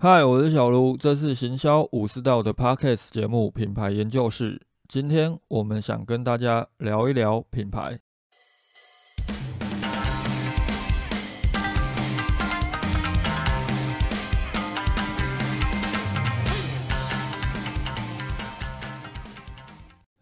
嗨，我是小卢，这是行销武士道的 Podcast 节目《品牌研究室》。今天我们想跟大家聊一聊品牌。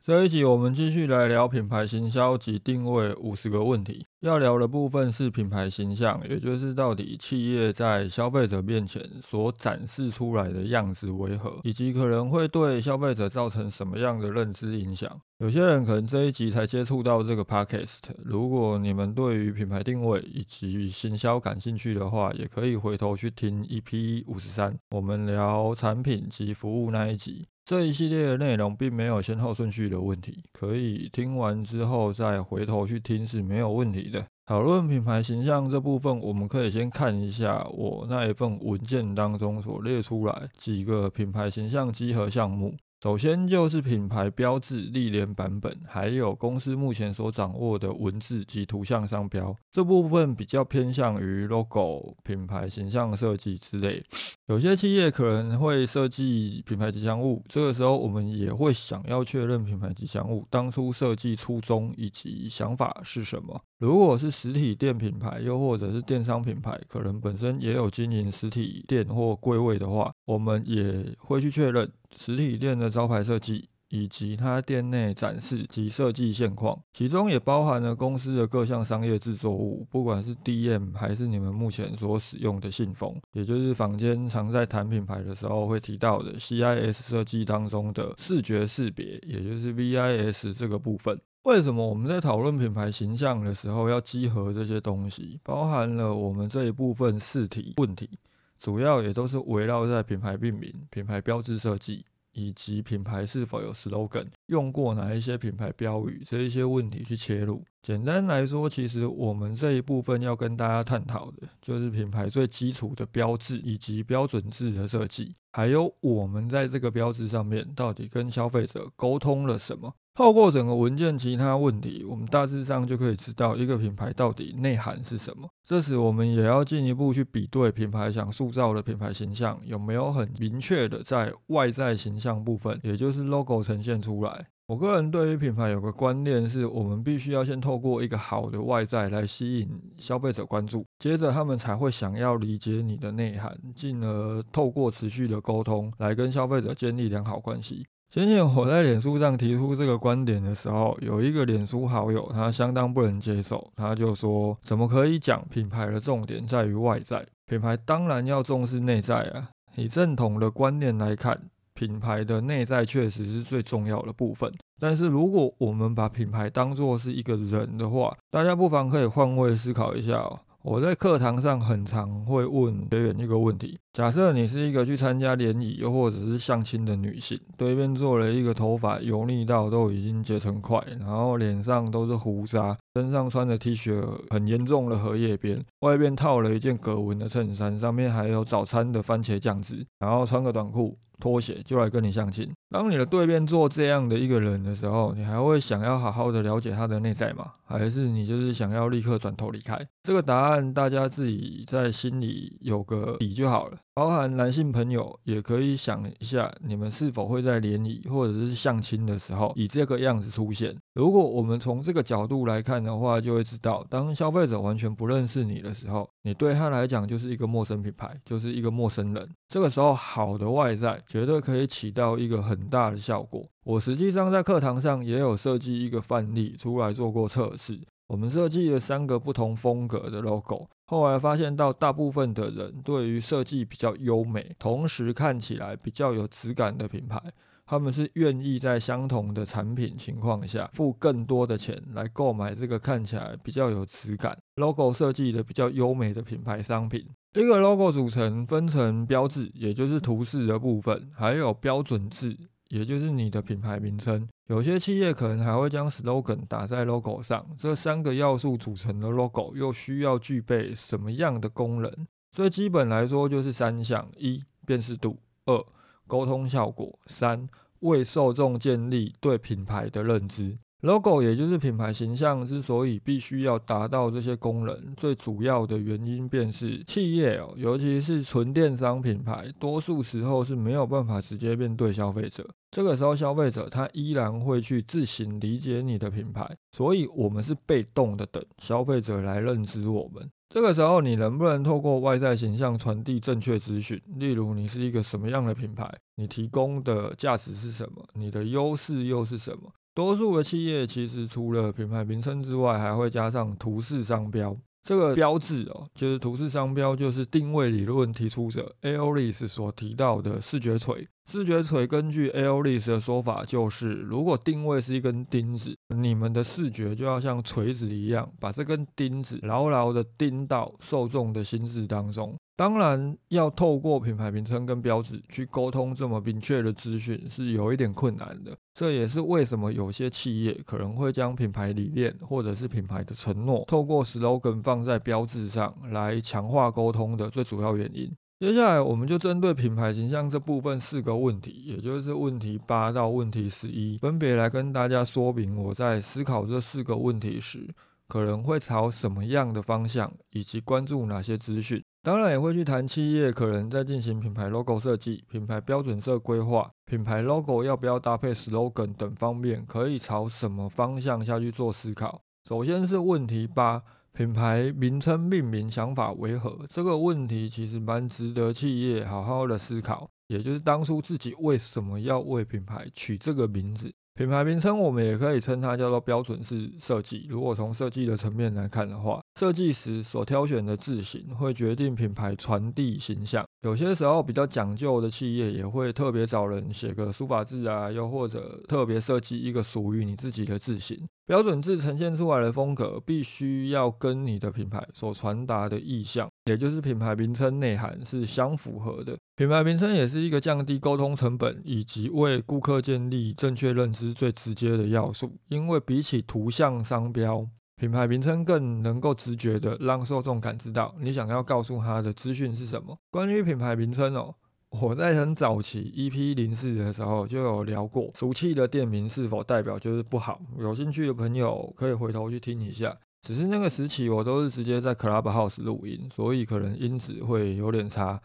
这一集我们继续来聊品牌行销及定位五十个问题。要聊的部分是品牌形象，也就是到底企业在消费者面前所展示出来的样子为何，以及可能会对消费者造成什么样的认知影响。有些人可能这一集才接触到这个 podcast，如果你们对于品牌定位以及行销感兴趣的话，也可以回头去听 EP 五十三，我们聊产品及服务那一集。这一系列的内容并没有先后顺序的问题，可以听完之后再回头去听是没有问题的。讨论品牌形象这部分，我们可以先看一下我那一份文件当中所列出来几个品牌形象集合项目。首先就是品牌标志、历年版本，还有公司目前所掌握的文字及图像商标这部分比较偏向于 logo、品牌形象设计之类。有些企业可能会设计品牌吉祥物，这个时候我们也会想要确认品牌吉祥物当初设计初衷以及想法是什么。如果是实体店品牌，又或者是电商品牌，可能本身也有经营实体店或柜位的话，我们也会去确认实体店的招牌设计。以及它店内展示及设计现况，其中也包含了公司的各项商业制作物，不管是 DM 还是你们目前所使用的信封，也就是坊间常在谈品牌的时候会提到的 CIS 设计当中的视觉识别，也就是 VIS 这个部分。为什么我们在讨论品牌形象的时候要集合这些东西？包含了我们这一部分试题问题，主要也都是围绕在品牌命名、品牌标志设计。以及品牌是否有 slogan，用过哪一些品牌标语，这一些问题去切入。简单来说，其实我们这一部分要跟大家探讨的，就是品牌最基础的标志以及标准字的设计，还有我们在这个标志上面到底跟消费者沟通了什么。透过整个文件其他问题，我们大致上就可以知道一个品牌到底内涵是什么。这时，我们也要进一步去比对品牌想塑造的品牌形象有没有很明确的在外在形象部分，也就是 logo 呈现出来。我个人对于品牌有个观念，是我们必须要先透过一个好的外在来吸引消费者关注，接着他们才会想要理解你的内涵，进而透过持续的沟通来跟消费者建立良好关系。先前我在脸书上提出这个观点的时候，有一个脸书好友他相当不能接受，他就说：怎么可以讲品牌的重点在于外在？品牌当然要重视内在啊！以正统的观念来看，品牌的内在确实是最重要的部分。但是如果我们把品牌当作是一个人的话，大家不妨可以换位思考一下哦。我在课堂上很常会问学员一个问题：假设你是一个去参加联谊又或者是相亲的女性，对面坐了一个头发油腻到都已经结成块，然后脸上都是胡渣，身上穿的 T 恤很严重的荷叶边，外边套了一件格纹的衬衫，上面还有早餐的番茄酱汁，然后穿个短裤。拖鞋就来跟你相亲。当你的对面坐这样的一个人的时候，你还会想要好好的了解他的内在吗？还是你就是想要立刻转头离开？这个答案大家自己在心里有个底就好了。包含男性朋友也可以想一下，你们是否会在联谊或者是相亲的时候以这个样子出现？如果我们从这个角度来看的话，就会知道，当消费者完全不认识你的时候，你对他来讲就是一个陌生品牌，就是一个陌生人。这个时候，好的外在绝对可以起到一个很大的效果。我实际上在课堂上也有设计一个范例出来做过测试。我们设计了三个不同风格的 logo，后来发现到大部分的人对于设计比较优美，同时看起来比较有质感的品牌，他们是愿意在相同的产品情况下付更多的钱来购买这个看起来比较有质感、logo 设计的比较优美的品牌商品。一个 logo 组成分成标志，也就是图示的部分，还有标准字。也就是你的品牌名称，有些企业可能还会将 slogan 打在 logo 上。这三个要素组成的 logo 又需要具备什么样的功能？最基本来说就是三项：一、辨识度；二、沟通效果；三、为受众建立对品牌的认知。logo 也就是品牌形象之所以必须要达到这些功能，最主要的原因便是企业哦，尤其是纯电商品牌，多数时候是没有办法直接面对消费者。这个时候，消费者他依然会去自行理解你的品牌，所以我们是被动的等消费者来认知我们。这个时候，你能不能透过外在形象传递正确资讯？例如，你是一个什么样的品牌？你提供的价值是什么？你的优势又是什么？多数的企业其实除了品牌名称之外，还会加上图示商标。这个标志哦，就是图示商标，就是定位理论提出者 Aolis 所提到的视觉锤。视觉锤根据 Aolis 的说法，就是如果定位是一根钉子，你们的视觉就要像锤子一样，把这根钉子牢牢的钉到受众的心智当中。当然，要透过品牌名称跟标志去沟通这么明确的资讯，是有一点困难的。这也是为什么有些企业可能会将品牌理念或者是品牌的承诺，透过 slogan 放在标志上来强化沟通的最主要原因。接下来，我们就针对品牌形象这部分四个问题，也就是问题八到问题十一，分别来跟大家说明我在思考这四个问题时，可能会朝什么样的方向，以及关注哪些资讯。当然也会去谈企业可能在进行品牌 logo 设计、品牌标准色规划、品牌 logo 要不要搭配 slogan 等方面，可以朝什么方向下去做思考。首先是问题八，品牌名称命名想法为何？这个问题其实蛮值得企业好好的思考，也就是当初自己为什么要为品牌取这个名字。品牌名称我们也可以称它叫做标准式设计。如果从设计的层面来看的话，设计时所挑选的字型会决定品牌传递形象。有些时候比较讲究的企业也会特别找人写个书法字啊，又或者特别设计一个属于你自己的字型。标准字呈现出来的风格必须要跟你的品牌所传达的意向，也就是品牌名称内涵是相符合的。品牌名称也是一个降低沟通成本以及为顾客建立正确认知最直接的要素。因为比起图像商标，品牌名称更能够直觉的让受众感知到你想要告诉他的资讯是什么。关于品牌名称哦。我在很早期 EP 零四的时候就有聊过，俗气的店名是否代表就是不好？有兴趣的朋友可以回头去听一下。只是那个时期我都是直接在 Clubhouse 录音，所以可能音质会有点差，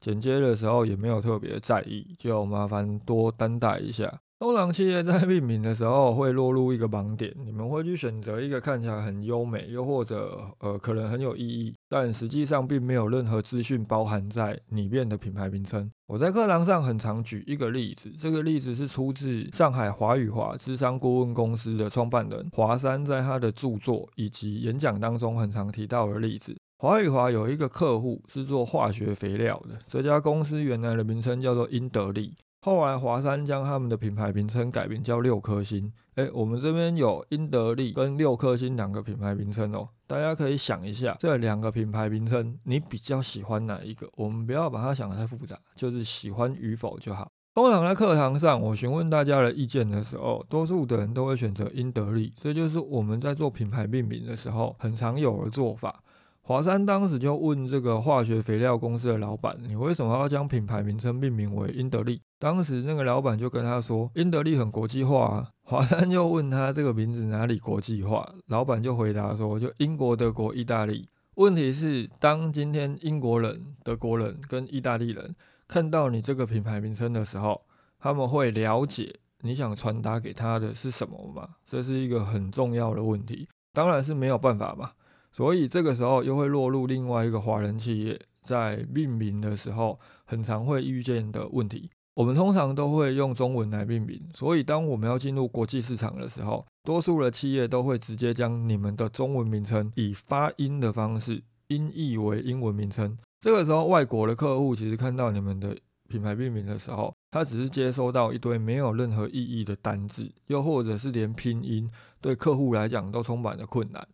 剪接的时候也没有特别在意，就麻烦多担待一下。通常企业在命名的时候会落入一个盲点，你们会去选择一个看起来很优美，又或者呃可能很有意义，但实际上并没有任何资讯包含在里面的品牌名称。我在课堂上很常举一个例子，这个例子是出自上海华宇华智商顾问公司的创办人华山在他的著作以及演讲当中很常提到的例子。华宇华有一个客户是做化学肥料的，这家公司原来的名称叫做英德利。后来华山将他们的品牌名称改名叫六颗星。哎，我们这边有英德利跟六颗星两个品牌名称哦，大家可以想一下，这两个品牌名称你比较喜欢哪一个？我们不要把它想得太复杂，就是喜欢与否就好。通常在课堂上，我询问大家的意见的时候，多数的人都会选择英德利，这就是我们在做品牌命名的时候很常有的做法。华山当时就问这个化学肥料公司的老板：“你为什么要将品牌名称命名为英德利？”当时那个老板就跟他说：“英德利很国际化啊。”华山就问他这个名字哪里国际化？老板就回答说：“就英国、德国、意大利。”问题是，当今天英国人、德国人跟意大利人看到你这个品牌名称的时候，他们会了解你想传达给他的是什么吗？这是一个很重要的问题。当然是没有办法嘛。所以这个时候又会落入另外一个华人企业在命名的时候很常会遇见的问题。我们通常都会用中文来命名，所以当我们要进入国际市场的时候，多数的企业都会直接将你们的中文名称以发音的方式音译为英文名称。这个时候，外国的客户其实看到你们的品牌命名的时候，他只是接收到一堆没有任何意义的单字，又或者是连拼音对客户来讲都充满了困难。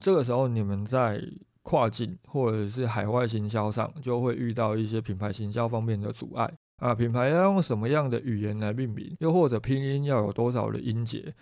这个时候，你们在跨境或者是海外行销上，就会遇到一些品牌行销方面的阻碍啊。品牌要用什么样的语言来命名，又或者拼音要有多少的音节，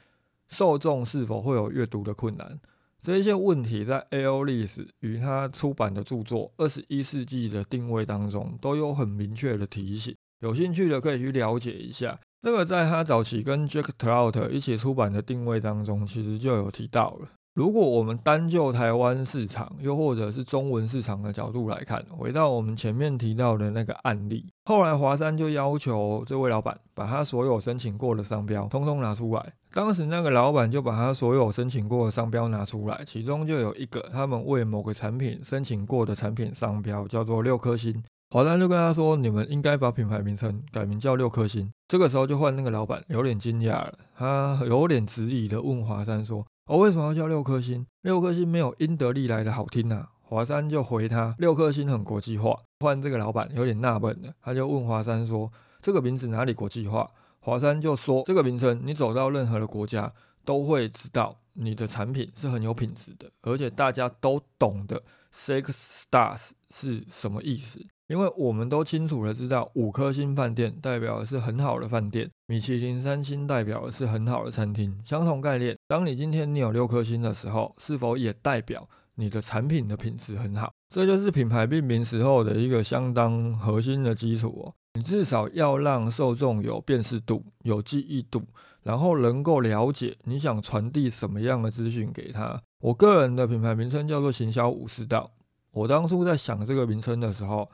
受众是否会有阅读的困难，这一些问题在 A.O. 历史与他出版的著作《二十一世纪的定位》当中都有很明确的提醒。有兴趣的可以去了解一下。这个在他早期跟 Jack Trout 一起出版的定位当中，其实就有提到了。如果我们单就台湾市场，又或者是中文市场的角度来看，回到我们前面提到的那个案例，后来华山就要求这位老板把他所有申请过的商标通通拿出来。当时那个老板就把他所有申请过的商标拿出来，其中就有一个他们为某个产品申请过的产品商标叫做六颗星。华山就跟他说：“你们应该把品牌名称改名叫六颗星。”这个时候就换那个老板有点惊讶了，他有点质疑的问华山说。我为什么要叫六颗星？六颗星没有英德利来的好听呐。华山就回他，六颗星很国际化。换这个老板有点纳闷了，他就问华山说：“这个名字哪里国际化？”华山就说：“这个名称，你走到任何的国家都会知道你的产品是很有品质的，而且大家都懂得 six stars 是什么意思。”因为我们都清楚的知道，五颗星饭店代表的是很好的饭店，米其林三星代表的是很好的餐厅。相同概念，当你今天你有六颗星的时候，是否也代表你的产品的品质很好？这就是品牌命名时候的一个相当核心的基础哦。你至少要让受众有辨识度、有记忆度，然后能够了解你想传递什么样的资讯给他。我个人的品牌名称叫做行销武士道。我当初在想这个名称的时候。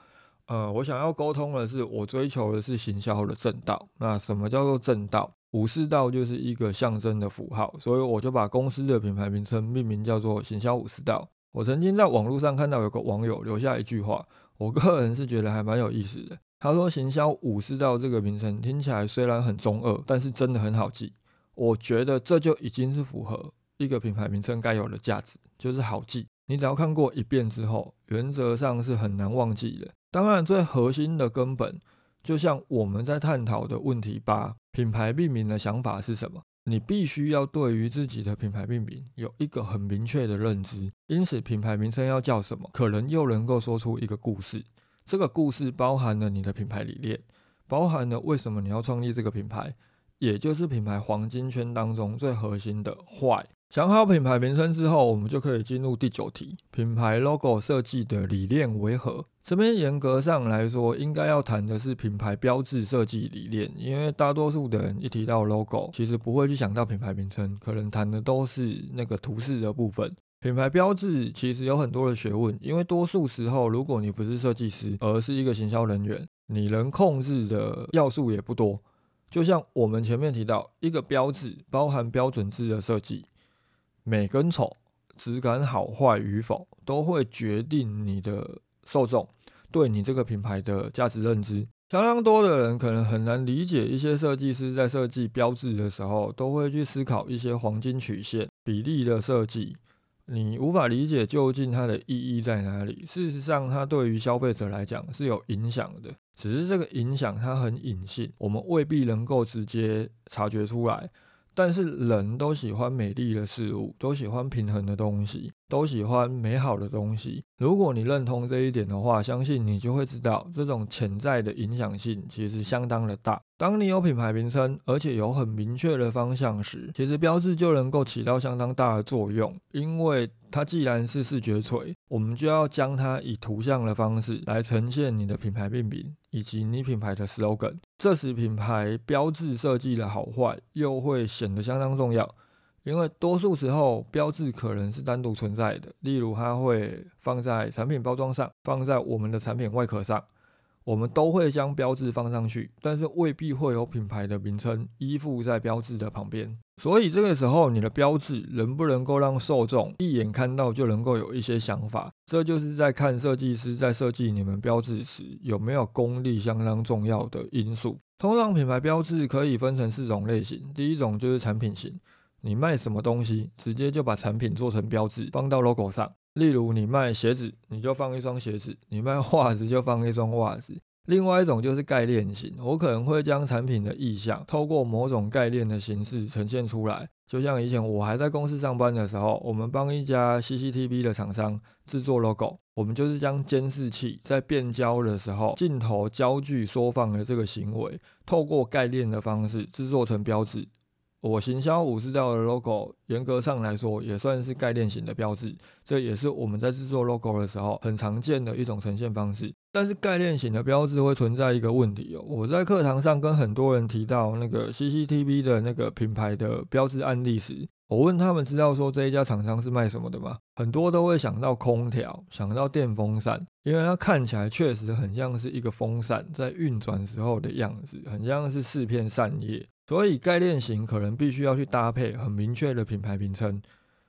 呃，我想要沟通的是，我追求的是行销的正道。那什么叫做正道？武士道就是一个象征的符号，所以我就把公司的品牌名称命名叫做行销武士道。我曾经在网络上看到有个网友留下一句话，我个人是觉得还蛮有意思的。他说：“行销武士道这个名称听起来虽然很中二，但是真的很好记。我觉得这就已经是符合一个品牌名称该有的价值，就是好记。你只要看过一遍之后，原则上是很难忘记的。”当然，最核心的根本，就像我们在探讨的问题八：品牌命名的想法是什么？你必须要对于自己的品牌命名有一个很明确的认知。因此，品牌名称要叫什么，可能又能够说出一个故事。这个故事包含了你的品牌理念，包含了为什么你要创立这个品牌，也就是品牌黄金圈当中最核心的坏。想好品牌名称之后，我们就可以进入第九题：品牌 logo 设计的理念为何？这边严格上来说，应该要谈的是品牌标志设计理念，因为大多数的人一提到 logo，其实不会去想到品牌名称，可能谈的都是那个图示的部分。品牌标志其实有很多的学问，因为多数时候，如果你不是设计师，而是一个行销人员，你能控制的要素也不多。就像我们前面提到，一个标志包含标准字的设计。美跟丑、质感好坏与否，都会决定你的受众对你这个品牌的价值认知。相当多的人可能很难理解，一些设计师在设计标志的时候，都会去思考一些黄金曲线比例的设计。你无法理解究竟它的意义在哪里。事实上，它对于消费者来讲是有影响的，只是这个影响它很隐性，我们未必能够直接察觉出来。但是人都喜欢美丽的事物，都喜欢平衡的东西，都喜欢美好的东西。如果你认同这一点的话，相信你就会知道，这种潜在的影响性其实相当的大。当你有品牌名称，而且有很明确的方向时，其实标志就能够起到相当大的作用。因为它既然是视觉锤，我们就要将它以图像的方式来呈现你的品牌命名以及你品牌的 slogan。这时品牌标志设计的好坏又会显得相当重要。因为多数时候标志可能是单独存在的，例如它会放在产品包装上，放在我们的产品外壳上。我们都会将标志放上去，但是未必会有品牌的名称依附在标志的旁边。所以这个时候，你的标志能不能够让受众一眼看到就能够有一些想法？这就是在看设计师在设计你们标志时有没有功力相当重要的因素。通常品牌标志可以分成四种类型，第一种就是产品型，你卖什么东西，直接就把产品做成标志放到 logo 上。例如，你卖鞋子，你就放一双鞋子；你卖袜子，就放一双袜子。另外一种就是概念型，我可能会将产品的意向透过某种概念的形式呈现出来。就像以前我还在公司上班的时候，我们帮一家 CCTV 的厂商制作 logo，我们就是将监视器在变焦的时候，镜头焦距缩放的这个行为，透过概念的方式制作成标志。我行销武士道的 logo，严格上来说也算是概念型的标志，这也是我们在制作 logo 的时候很常见的一种呈现方式。但是概念型的标志会存在一个问题哦。我在课堂上跟很多人提到那个 CCTV 的那个品牌的标志案例时，我问他们知道说这一家厂商是卖什么的吗？很多都会想到空调，想到电风扇，因为它看起来确实很像是一个风扇在运转时候的样子，很像是四片扇叶。所以概念型可能必须要去搭配很明确的品牌名称，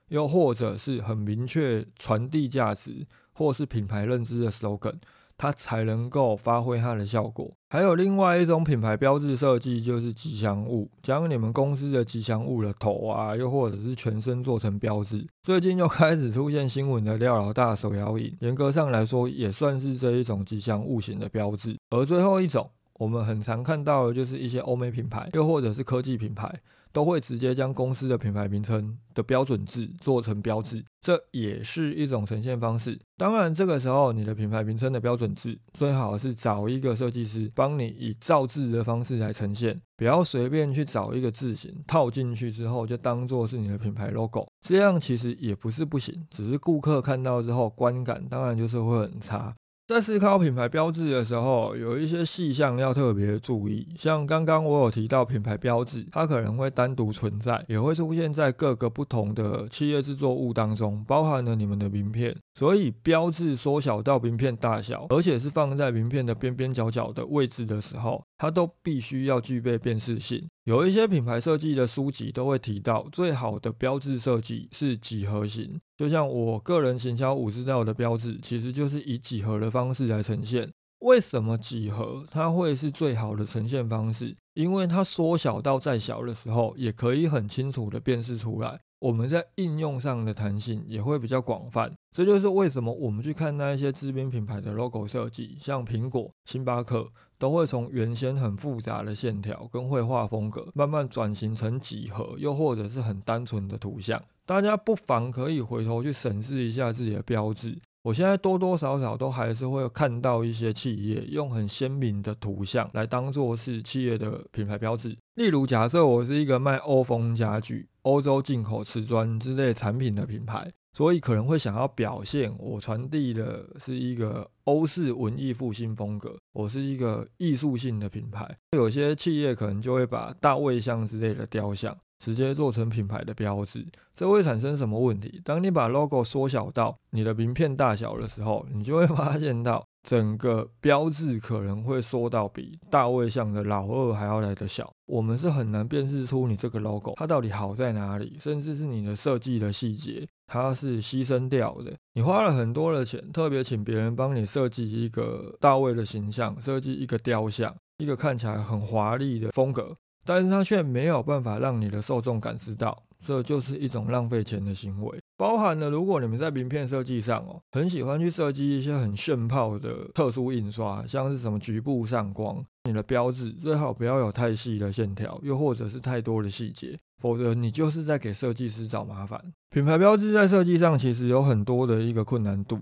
又或者是很明确传递价值或是品牌认知的 slogan。它才能够发挥它的效果。还有另外一种品牌标志设计，就是吉祥物，将你们公司的吉祥物的头啊，又或者是全身做成标志。最近又开始出现新闻的廖老大手摇椅，严格上来说也算是这一种吉祥物型的标志。而最后一种，我们很常看到的就是一些欧美品牌，又或者是科技品牌。都会直接将公司的品牌名称的标准字做成标志，这也是一种呈现方式。当然，这个时候你的品牌名称的标准字最好是找一个设计师帮你以造字的方式来呈现，不要随便去找一个字形套进去之后就当做是你的品牌 logo，这样其实也不是不行，只是顾客看到之后观感当然就是会很差。在思考品牌标志的时候，有一些细项要特别注意。像刚刚我有提到品牌标志，它可能会单独存在，也会出现在各个不同的企业制作物当中，包含了你们的名片。所以标志缩小到名片大小，而且是放在名片的边边角角的位置的时候，它都必须要具备辨识性。有一些品牌设计的书籍都会提到，最好的标志设计是几何型。就像我个人行销五十道的标志，其实就是以几何的方式来呈现。为什么几何它会是最好的呈现方式？因为它缩小到再小的时候，也可以很清楚的辨识出来。我们在应用上的弹性也会比较广泛，这就是为什么我们去看那一些知名品牌的 logo 设计，像苹果、星巴克，都会从原先很复杂的线条跟绘画风格，慢慢转型成几何，又或者是很单纯的图像。大家不妨可以回头去审视一下自己的标志。我现在多多少少都还是会看到一些企业用很鲜明的图像来当做是企业的品牌标志。例如，假设我是一个卖欧风家具、欧洲进口瓷砖之类产品的品牌，所以可能会想要表现我传递的是一个欧式文艺复兴风格，我是一个艺术性的品牌。有些企业可能就会把大卫像之类的雕像。直接做成品牌的标志，这会产生什么问题？当你把 logo 缩小到你的名片大小的时候，你就会发现到整个标志可能会缩到比大卫像的老二还要来的小。我们是很难辨识出你这个 logo 它到底好在哪里，甚至是你的设计的细节，它是牺牲掉的。你花了很多的钱，特别请别人帮你设计一个大卫的形象，设计一个雕像，一个看起来很华丽的风格。但是它却没有办法让你的受众感知到，这就是一种浪费钱的行为。包含了如果你们在名片设计上哦，很喜欢去设计一些很炫炮的特殊印刷，像是什么局部上光，你的标志最好不要有太细的线条，又或者是太多的细节，否则你就是在给设计师找麻烦。品牌标志在设计上其实有很多的一个困难度，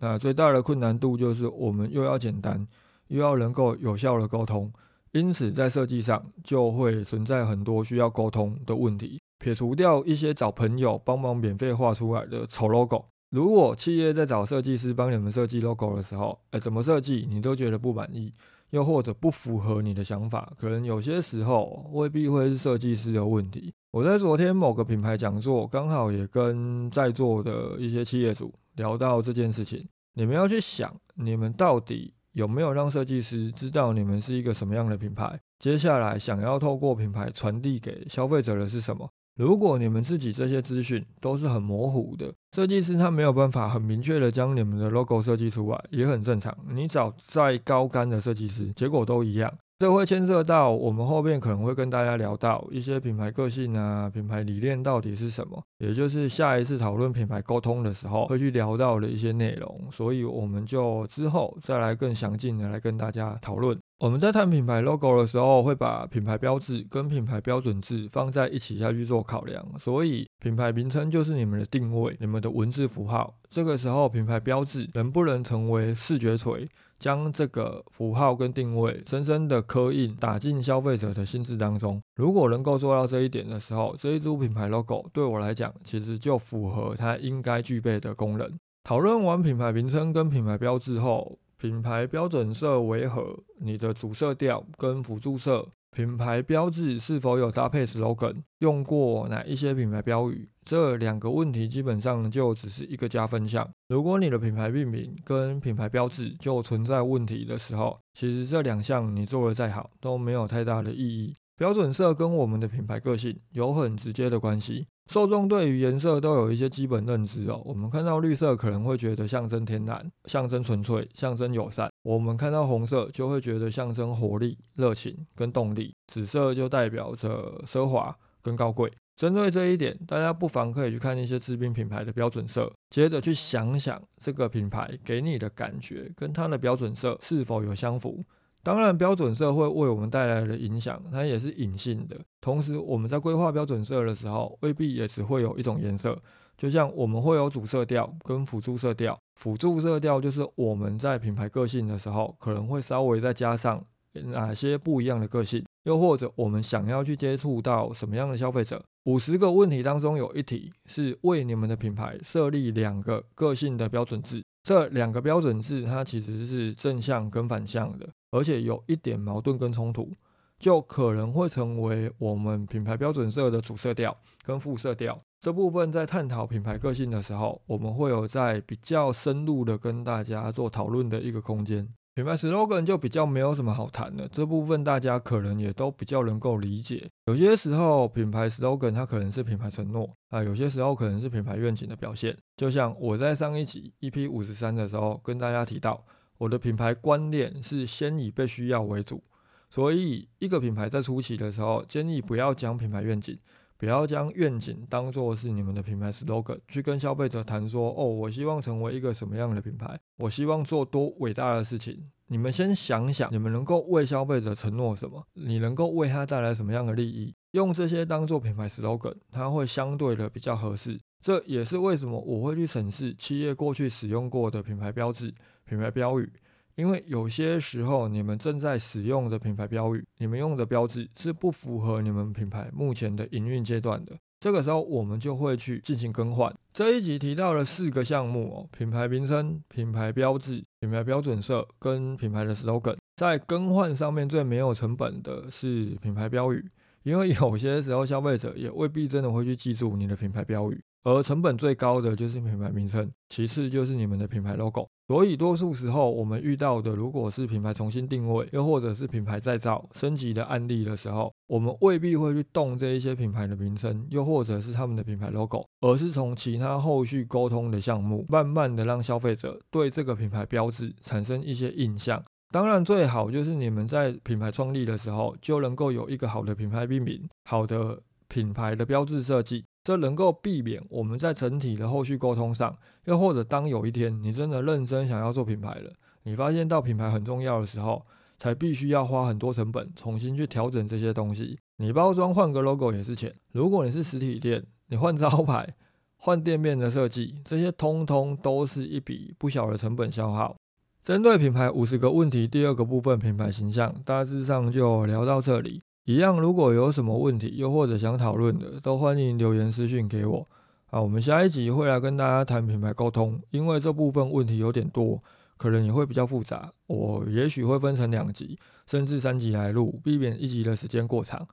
那最大的困难度就是我们又要简单，又要能够有效的沟通。因此，在设计上就会存在很多需要沟通的问题。撇除掉一些找朋友帮忙免费画出来的丑 logo，如果企业在找设计师帮你们设计 logo 的时候，哎，怎么设计你都觉得不满意，又或者不符合你的想法，可能有些时候未必会是设计师的问题。我在昨天某个品牌讲座，刚好也跟在座的一些企业主聊到这件事情。你们要去想，你们到底。有没有让设计师知道你们是一个什么样的品牌？接下来想要透过品牌传递给消费者的是什么？如果你们自己这些资讯都是很模糊的，设计师他没有办法很明确的将你们的 logo 设计出来，也很正常。你找再高干的设计师，结果都一样。这会牵涉到我们后面可能会跟大家聊到一些品牌个性啊，品牌理念到底是什么，也就是下一次讨论品牌沟通的时候会去聊到的一些内容，所以我们就之后再来更详尽的来跟大家讨论。我们在谈品牌 logo 的时候，会把品牌标志跟品牌标准字放在一起下去做考量，所以品牌名称就是你们的定位，你们的文字符号。这个时候品牌标志能不能成为视觉锤？将这个符号跟定位深深的刻印打进消费者的心智当中。如果能够做到这一点的时候，这一组品牌 logo 对我来讲，其实就符合它应该具备的功能。讨论完品牌名称跟品牌标志后，品牌标准色为何？你的主色调跟辅助色。品牌标志是否有搭配 slogan？用过哪一些品牌标语？这两个问题基本上就只是一个加分项。如果你的品牌命名跟品牌标志就存在问题的时候，其实这两项你做的再好都没有太大的意义。标准色跟我们的品牌个性有很直接的关系。受众对于颜色都有一些基本认知哦。我们看到绿色可能会觉得象征天然、象征纯粹、象征友善；我们看到红色就会觉得象征活力、热情跟动力；紫色就代表着奢华跟高贵。针对这一点，大家不妨可以去看一些知名品牌的标准色，接着去想想这个品牌给你的感觉跟它的标准色是否有相符。当然，标准色会为我们带来的影响，它也是隐性的。同时，我们在规划标准色的时候，未必也只会有一种颜色。就像我们会有主色调跟辅助色调，辅助色调就是我们在品牌个性的时候，可能会稍微再加上哪些不一样的个性，又或者我们想要去接触到什么样的消费者。五十个问题当中有一题是为你们的品牌设立两个个性的标准字。这两个标准字，它其实是正向跟反向的，而且有一点矛盾跟冲突，就可能会成为我们品牌标准色的主色调跟副色调。这部分在探讨品牌个性的时候，我们会有在比较深入的跟大家做讨论的一个空间。品牌 slogan 就比较没有什么好谈的，这部分大家可能也都比较能够理解。有些时候，品牌 slogan 它可能是品牌承诺啊，有些时候可能是品牌愿景的表现。就像我在上一集 EP 五十三的时候跟大家提到，我的品牌观念是先以被需要为主，所以一个品牌在初期的时候，建议不要讲品牌愿景。不要将愿景当做是你们的品牌 slogan 去跟消费者谈说哦，我希望成为一个什么样的品牌，我希望做多伟大的事情。你们先想想，你们能够为消费者承诺什么？你能够为他带来什么样的利益？用这些当做品牌 slogan，它会相对的比较合适。这也是为什么我会去审视企业过去使用过的品牌标志、品牌标语。因为有些时候，你们正在使用的品牌标语，你们用的标志是不符合你们品牌目前的营运阶段的。这个时候，我们就会去进行更换。这一集提到了四个项目哦：品牌名称、品牌标志、品牌标准色跟品牌的 slogan。在更换上面最没有成本的是品牌标语，因为有些时候消费者也未必真的会去记住你的品牌标语。而成本最高的就是品牌名称，其次就是你们的品牌 logo。所以多数时候我们遇到的，如果是品牌重新定位，又或者是品牌再造升级的案例的时候，我们未必会去动这一些品牌的名称，又或者是他们的品牌 logo，而是从其他后续沟通的项目，慢慢的让消费者对这个品牌标志产生一些印象。当然，最好就是你们在品牌创立的时候就能够有一个好的品牌命名，好的品牌的标志设计。这能够避免我们在整体的后续沟通上，又或者当有一天你真的认真想要做品牌了，你发现到品牌很重要的时候，才必须要花很多成本重新去调整这些东西。你包装换个 logo 也是钱。如果你是实体店，你换招牌、换店面的设计，这些通通都是一笔不小的成本消耗。针对品牌五十个问题，第二个部分品牌形象，大致上就聊到这里。一样，如果有什么问题，又或者想讨论的，都欢迎留言私讯给我。啊，我们下一集会来跟大家谈品牌沟通，因为这部分问题有点多，可能也会比较复杂。我也许会分成两集，甚至三集来录，避免一集的时间过长。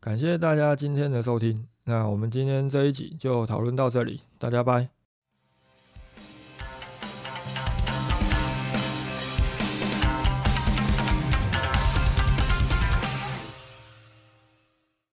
感谢大家今天的收听，那我们今天这一集就讨论到这里，大家拜。